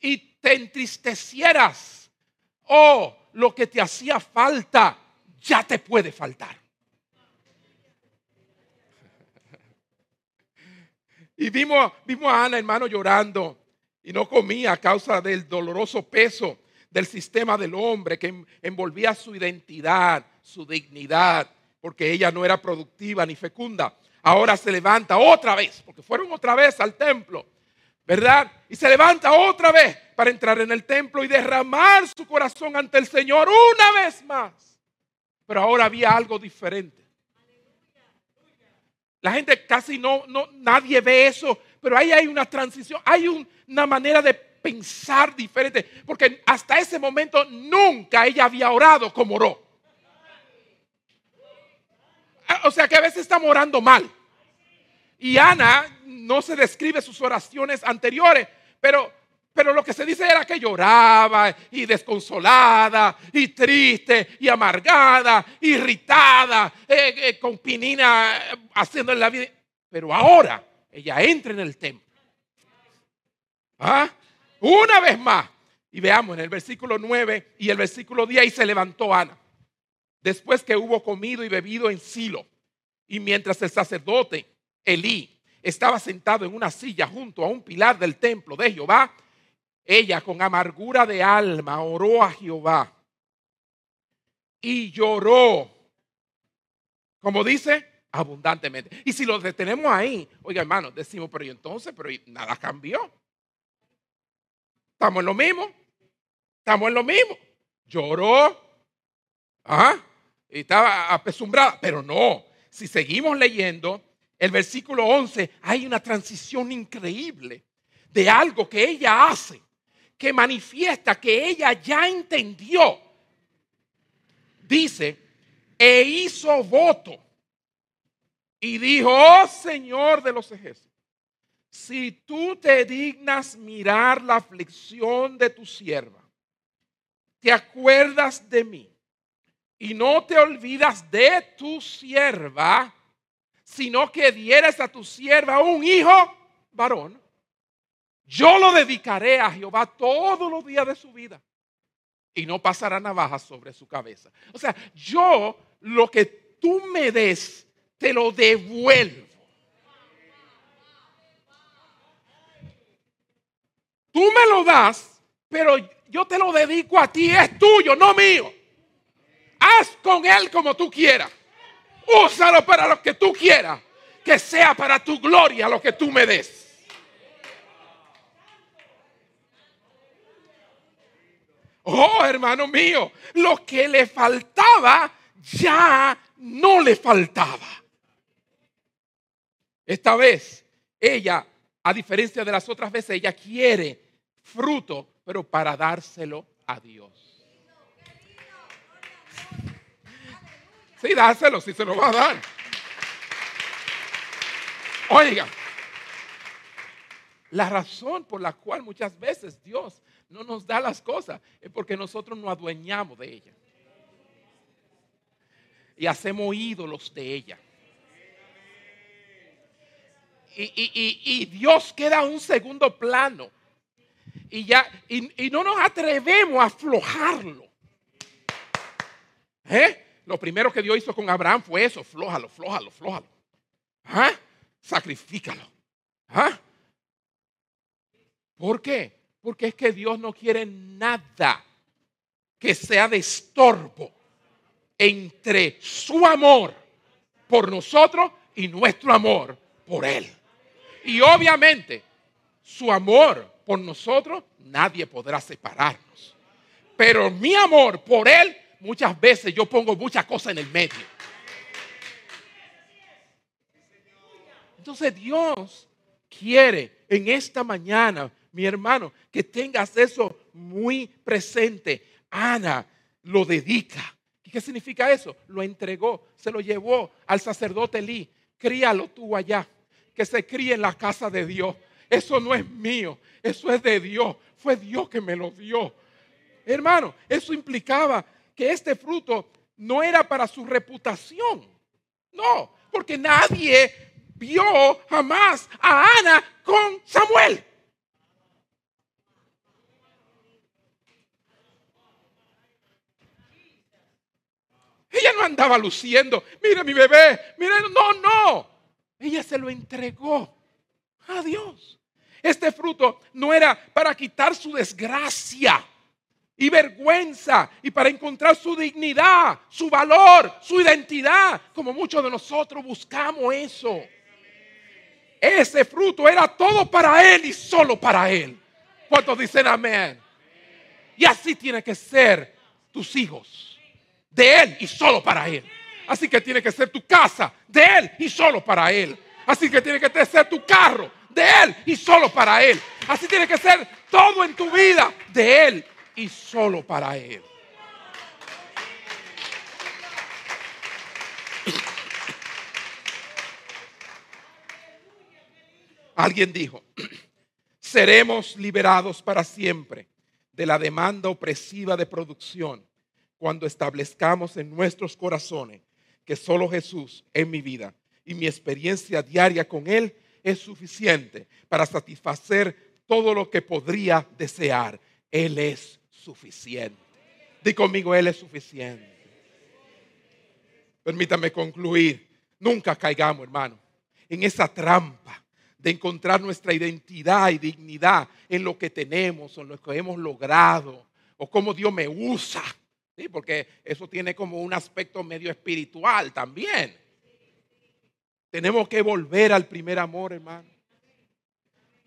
y te entristecieras o lo que te hacía falta ya te puede faltar. Y vimos, vimos a Ana, hermano, llorando y no comía a causa del doloroso peso del sistema del hombre que envolvía su identidad, su dignidad, porque ella no era productiva ni fecunda. Ahora se levanta otra vez, porque fueron otra vez al templo, ¿verdad? Y se levanta otra vez para entrar en el templo y derramar su corazón ante el Señor una vez más. Pero ahora había algo diferente. La gente casi no, no, nadie ve eso, pero ahí hay una transición, hay una manera de pensar diferente, porque hasta ese momento nunca ella había orado como oró. O sea que a veces estamos orando mal. Y Ana no se describe sus oraciones anteriores, pero pero lo que se dice era que lloraba y desconsolada y triste y amargada, irritada, eh, eh, con pinina eh, haciendo en la vida. Pero ahora ella entra en el templo. ¿Ah? Una vez más. Y veamos en el versículo 9 y el versículo 10 y se levantó Ana. Después que hubo comido y bebido en Silo. Y mientras el sacerdote Elí estaba sentado en una silla junto a un pilar del templo de Jehová, ella con amargura de alma oró a Jehová y lloró, como dice, abundantemente. Y si lo detenemos ahí, oiga hermano, decimos, pero y entonces, pero nada cambió. Estamos en lo mismo, estamos en lo mismo. Lloró, ¿ah? y estaba apesumbrada, pero no. Si seguimos leyendo, el versículo 11, hay una transición increíble de algo que ella hace que manifiesta que ella ya entendió. Dice, e hizo voto y dijo, oh Señor de los ejércitos, si tú te dignas mirar la aflicción de tu sierva, te acuerdas de mí y no te olvidas de tu sierva, sino que dieras a tu sierva un hijo varón, yo lo dedicaré a Jehová todos los días de su vida y no pasará navaja sobre su cabeza. O sea, yo lo que tú me des, te lo devuelvo. Tú me lo das, pero yo te lo dedico a ti, es tuyo, no mío. Haz con él como tú quieras. Úsalo para lo que tú quieras. Que sea para tu gloria lo que tú me des. Oh, hermano mío, lo que le faltaba ya no le faltaba. Esta vez, ella, a diferencia de las otras veces, ella quiere fruto, pero para dárselo a Dios. Sí, dáselo, si se lo va a dar. Oiga, la razón por la cual muchas veces Dios no nos da las cosas, es porque nosotros nos adueñamos de ella. Y hacemos ídolos de ella. Y, Dios queda a un segundo plano. Y ya, y, no nos atrevemos a aflojarlo. ¿Eh? Lo primero que Dios hizo con Abraham fue eso: flójalo, flójalo, flójalo. ¿Ah? Sacrifícalo. ¿Ah? ¿Por qué? Porque es que Dios no quiere nada que sea de estorbo entre su amor por nosotros y nuestro amor por Él. Y obviamente su amor por nosotros nadie podrá separarnos. Pero mi amor por Él, muchas veces yo pongo muchas cosas en el medio. Entonces Dios quiere en esta mañana mi hermano, que tengas eso muy presente. Ana lo dedica. ¿Y qué significa eso? Lo entregó, se lo llevó al sacerdote Elí. Críalo tú allá, que se críe en la casa de Dios. Eso no es mío, eso es de Dios. Fue Dios que me lo dio. Hermano, eso implicaba que este fruto no era para su reputación. No, porque nadie vio jamás a Ana con Samuel. Ella no andaba luciendo, mira mi bebé, mira, no, no. Ella se lo entregó a Dios. Este fruto no era para quitar su desgracia y vergüenza y para encontrar su dignidad, su valor, su identidad, como muchos de nosotros buscamos eso. Ese fruto era todo para Él y solo para Él. ¿Cuántos dicen amén? Y así tiene que ser tus hijos. De Él y solo para Él. Así que tiene que ser tu casa. De Él y solo para Él. Así que tiene que ser tu carro. De Él y solo para Él. Así tiene que ser todo en tu vida. De Él y solo para Él. Alguien dijo, seremos liberados para siempre de la demanda opresiva de producción cuando establezcamos en nuestros corazones que solo Jesús en mi vida y mi experiencia diaria con Él es suficiente para satisfacer todo lo que podría desear. Él es suficiente. Di conmigo, Él es suficiente. Permítame concluir. Nunca caigamos, hermano, en esa trampa de encontrar nuestra identidad y dignidad en lo que tenemos o en lo que hemos logrado o cómo Dios me usa. ¿Sí? Porque eso tiene como un aspecto medio espiritual también. Tenemos que volver al primer amor, hermano.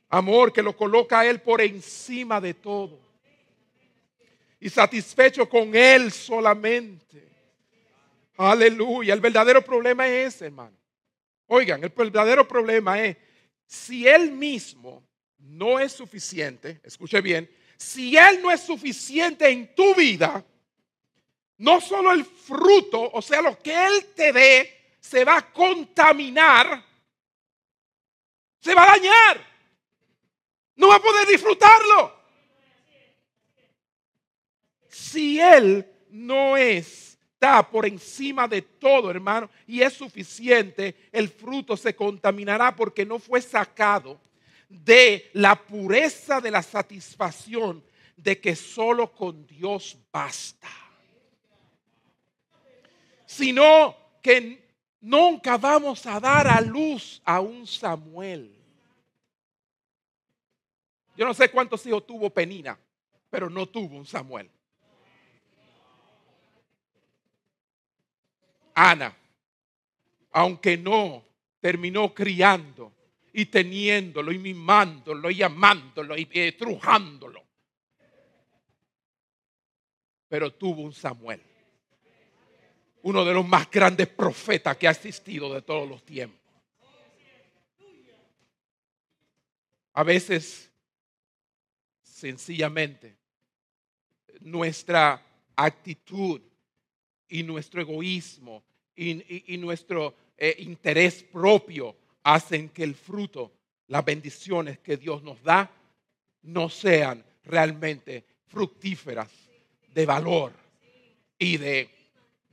Amor que lo coloca a Él por encima de todo. Y satisfecho con Él solamente. Aleluya. El verdadero problema es ese, hermano. Oigan, el verdadero problema es si Él mismo no es suficiente, escuche bien, si Él no es suficiente en tu vida, no solo el fruto, o sea, lo que Él te dé, se va a contaminar, se va a dañar, no va a poder disfrutarlo. Si Él no es está por encima de todo, hermano, y es suficiente, el fruto se contaminará porque no fue sacado de la pureza de la satisfacción de que solo con Dios basta. Sino que nunca vamos a dar a luz a un Samuel. Yo no sé cuántos hijos tuvo Penina, pero no tuvo un Samuel. Ana, aunque no terminó criando y teniéndolo y mimándolo y amándolo y estrujándolo, pero tuvo un Samuel, uno de los más grandes profetas que ha existido de todos los tiempos. A veces, sencillamente, nuestra actitud y nuestro egoísmo y, nuestro eh, interés propio hacen que el fruto, las bendiciones que Dios nos da, no sean realmente fructíferas de valor y de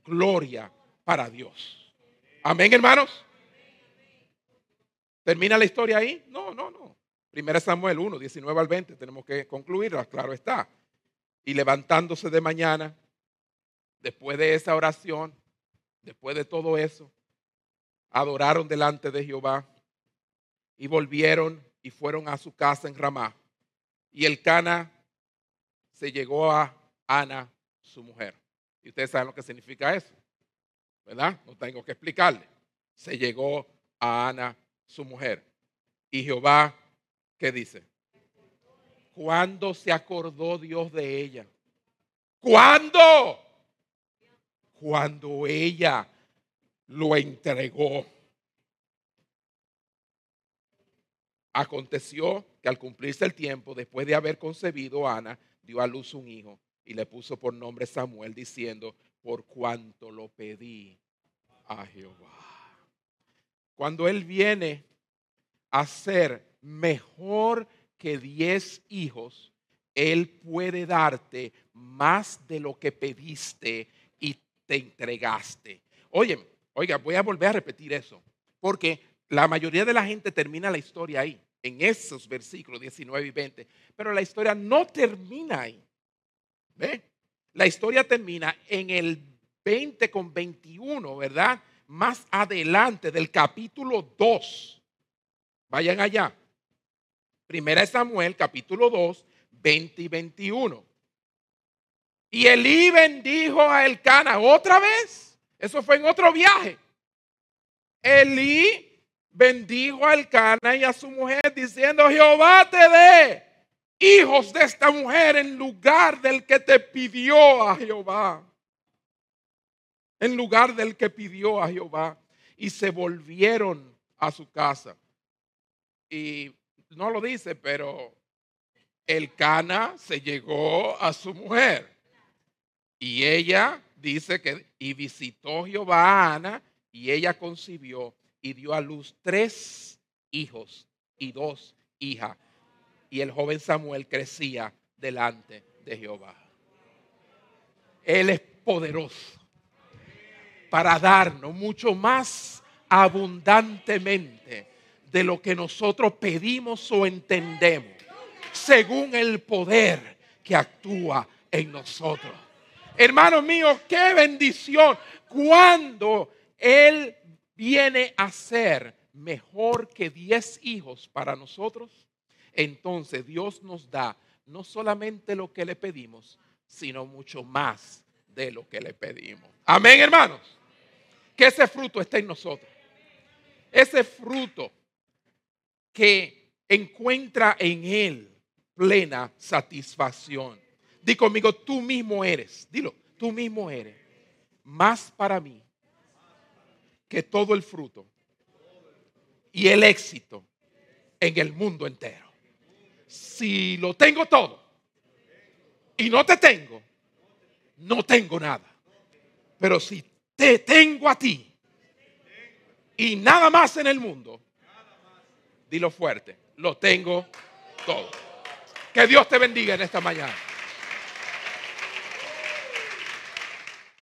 gloria para Dios. Amén, hermanos. ¿Termina la historia ahí? No, no, no. Primera Samuel 1, 19 al 20, tenemos que concluirla, claro está. Y levantándose de mañana, después de esa oración, después de todo eso, adoraron delante de Jehová y volvieron y fueron a su casa en Ramá. Y el Cana se llegó a Ana, su mujer. Y ustedes saben lo que significa eso, ¿verdad? No tengo que explicarle. Se llegó a Ana, su mujer. Y Jehová, ¿qué dice? ¿Cuándo se acordó Dios de ella? ¿Cuándo? cuando ella lo entregó. Aconteció que al cumplirse el tiempo, después de haber concebido, Ana dio a luz un hijo y le puso por nombre Samuel, diciendo, por cuanto lo pedí a Jehová. Cuando Él viene a ser mejor que diez hijos, Él puede darte más de lo que pediste te entregaste. Oye, oiga, voy a volver a repetir eso, porque la mayoría de la gente termina la historia ahí, en esos versículos 19 y 20, pero la historia no termina ahí. ¿Ve? La historia termina en el 20 con 21, ¿verdad? Más adelante del capítulo 2. Vayan allá. Primera de Samuel, capítulo 2, 20 y 21. Y Elí bendijo a Elcana otra vez. Eso fue en otro viaje. Elí bendijo a Elcana y a su mujer diciendo, Jehová te dé hijos de esta mujer en lugar del que te pidió a Jehová. En lugar del que pidió a Jehová. Y se volvieron a su casa. Y no lo dice, pero el Cana se llegó a su mujer. Y ella dice que, y visitó Jehová a Ana, y ella concibió y dio a luz tres hijos y dos hijas. Y el joven Samuel crecía delante de Jehová. Él es poderoso para darnos mucho más abundantemente de lo que nosotros pedimos o entendemos, según el poder que actúa en nosotros. Hermanos míos, qué bendición cuando Él viene a ser mejor que diez hijos para nosotros. Entonces Dios nos da no solamente lo que le pedimos, sino mucho más de lo que le pedimos. Amén, hermanos. Que ese fruto esté en nosotros. Ese fruto que encuentra en Él plena satisfacción. Di conmigo, tú mismo eres, dilo, tú mismo eres más para mí que todo el fruto y el éxito en el mundo entero. Si lo tengo todo y no te tengo, no tengo nada. Pero si te tengo a ti y nada más en el mundo, Dilo fuerte. Lo tengo todo. Que Dios te bendiga en esta mañana.